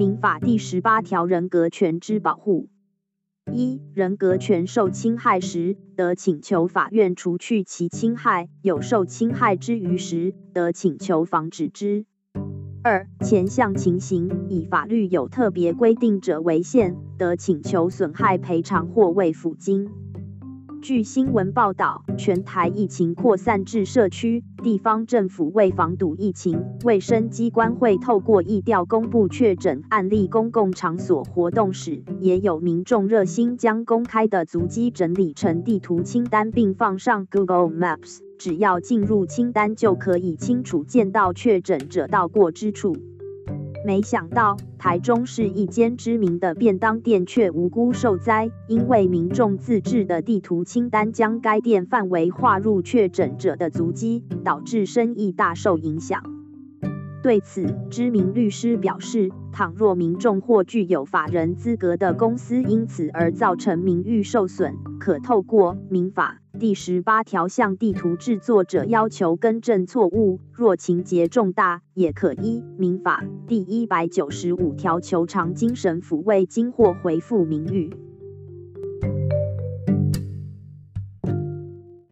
民法第十八条人格权之保护。一、人格权受侵害时，得请求法院除去其侵害；有受侵害之余时，得请求防止之。二、前项情形以法律有特别规定者为限，得请求损害赔偿或慰抚金。据新闻报道，全台疫情扩散至社区，地方政府为防堵疫情，卫生机关会透过疫调公布确诊案例。公共场所活动时，也有民众热心将公开的足迹整理成地图清单，并放上 Google Maps，只要进入清单，就可以清楚见到确诊者到过之处。没想到，台中市一间知名的便当店却无辜受灾，因为民众自制的地图清单将该店范围划入确诊者的足迹，导致生意大受影响。对此，知名律师表示，倘若民众或具有法人资格的公司因此而造成名誉受损，可透过民法。第十八条向地图制作者要求更正错误，若情节重大，也可依民法第一百九十五条求偿精神抚慰金或回复名誉。